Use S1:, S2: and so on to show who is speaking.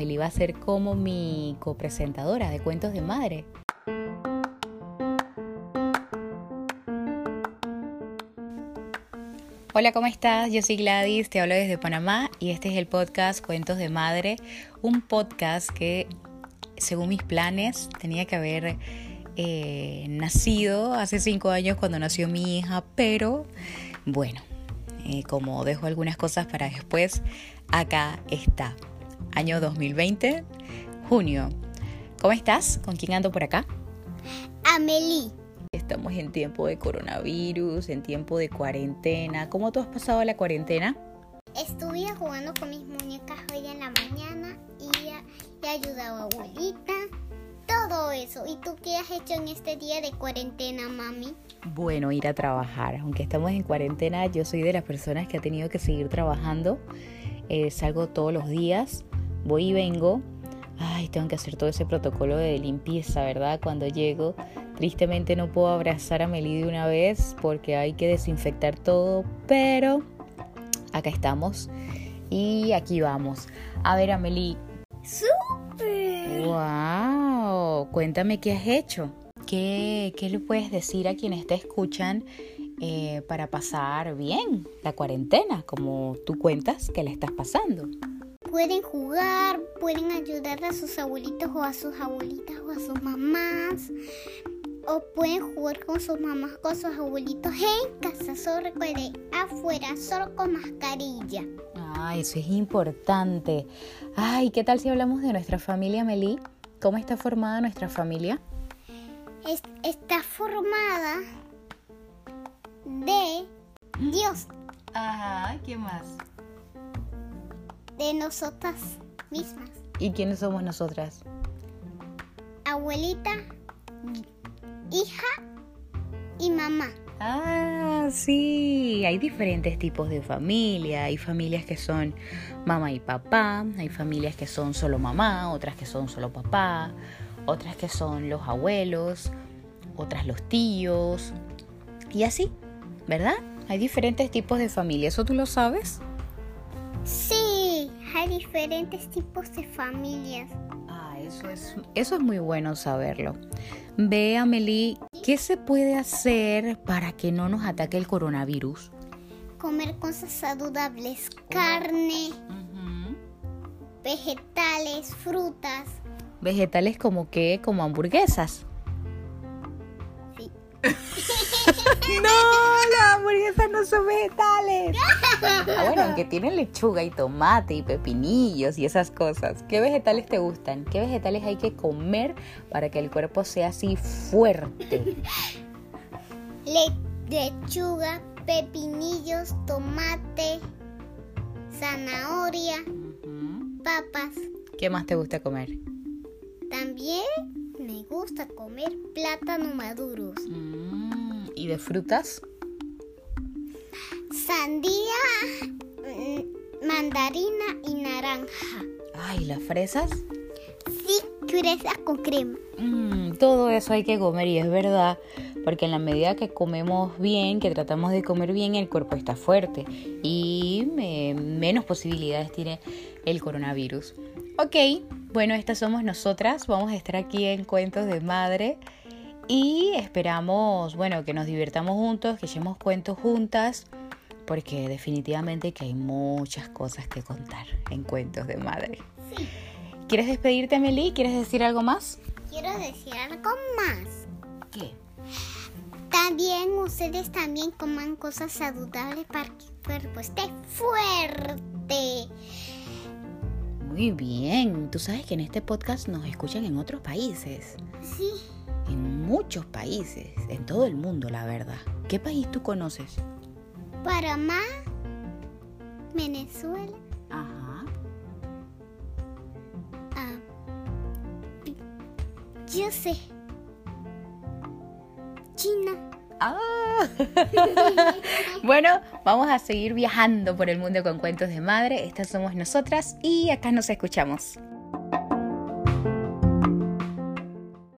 S1: Amelie va a ser como mi copresentadora de cuentos de madre. Hola, ¿cómo estás? Yo soy Gladys, te hablo desde Panamá y este es el podcast Cuentos de Madre, un podcast que según mis planes tenía que haber eh, nacido hace cinco años cuando nació mi hija, pero bueno, eh, como dejo algunas cosas para después, acá está. Año 2020, junio. ¿Cómo estás? ¿Con quién ando por acá?
S2: Amelie.
S1: Estamos en tiempo de coronavirus, en tiempo de cuarentena. ¿Cómo tú has pasado la cuarentena?
S2: Estuve jugando con mis muñecas hoy en la mañana y he ayudado a abuelita. Todo eso. ¿Y tú qué has hecho en este día de cuarentena, mami?
S1: Bueno, ir a trabajar. Aunque estamos en cuarentena, yo soy de las personas que ha tenido que seguir trabajando. Eh, salgo todos los días, voy y vengo. Ay, tengo que hacer todo ese protocolo de limpieza, ¿verdad? Cuando llego, tristemente no puedo abrazar a Meli de una vez porque hay que desinfectar todo, pero acá estamos y aquí vamos. A ver, Amelie.
S2: ¡Súper!
S1: ¡Wow! Cuéntame qué has hecho. ¿Qué, qué le puedes decir a quienes te escuchan eh, para pasar bien la cuarentena, como tú cuentas que la estás pasando?
S2: Pueden jugar, pueden ayudar a sus abuelitos o a sus abuelitas o a sus mamás. O pueden jugar con sus mamás, con sus abuelitos en casa. Solo recuerde, afuera, solo con mascarilla.
S1: Ah, eso es importante. Ay, ¿qué tal si hablamos de nuestra familia, Meli? ¿Cómo está formada nuestra familia?
S2: Es- está formada de Dios,
S1: Ajá, ¿qué más?
S2: De nosotras mismas.
S1: ¿Y quiénes somos nosotras?
S2: Abuelita, hija y mamá.
S1: Ah, sí, hay diferentes tipos de familia. Hay familias que son mamá y papá, hay familias que son solo mamá, otras que son solo papá, otras que son los abuelos, otras los tíos. Y así, ¿verdad? Hay diferentes tipos de familia, ¿eso tú lo sabes?
S2: Sí, hay diferentes tipos de familias.
S1: Ah, eso es, eso es muy bueno saberlo. Ve, Amelie, ¿qué se puede hacer para que no nos ataque el coronavirus?
S2: Comer cosas saludables, carne, vegetales, frutas.
S1: Vegetales como qué, como hamburguesas. Son vegetales. Ah, bueno, aunque tienen lechuga y tomate y pepinillos y esas cosas. ¿Qué vegetales te gustan? ¿Qué vegetales hay que comer para que el cuerpo sea así fuerte?
S2: Le- lechuga, pepinillos, tomate, zanahoria, papas.
S1: ¿Qué más te gusta comer?
S2: También me gusta comer plátano maduros.
S1: Mm, ¿Y de frutas?
S2: Sandía, mm, mandarina y naranja.
S1: Ay, ¿las fresas?
S2: Sí, fresas con crema.
S1: Mm, todo eso hay que comer y es verdad, porque en la medida que comemos bien, que tratamos de comer bien, el cuerpo está fuerte y eh, menos posibilidades tiene el coronavirus. Ok, bueno, estas somos nosotras, vamos a estar aquí en Cuentos de Madre y esperamos, bueno, que nos divirtamos juntos, que echemos cuentos juntas, porque definitivamente que hay muchas cosas que contar en Cuentos de Madre.
S2: Sí.
S1: ¿Quieres despedirte, Meli? ¿Quieres decir algo más?
S2: Quiero decir algo más.
S1: ¿Qué?
S2: También ustedes también coman cosas saludables para que el cuerpo esté fuerte.
S1: Muy bien, tú sabes que en este podcast nos escuchan en otros países,
S2: Sí,
S1: en muchos países, en todo el mundo, la verdad. ¿Qué país tú conoces?
S2: Panamá, Venezuela,
S1: Ajá.
S2: ah, yo sé, China.
S1: Ah. bueno, vamos a seguir viajando por el mundo con cuentos de madre. Estas somos nosotras y acá nos escuchamos.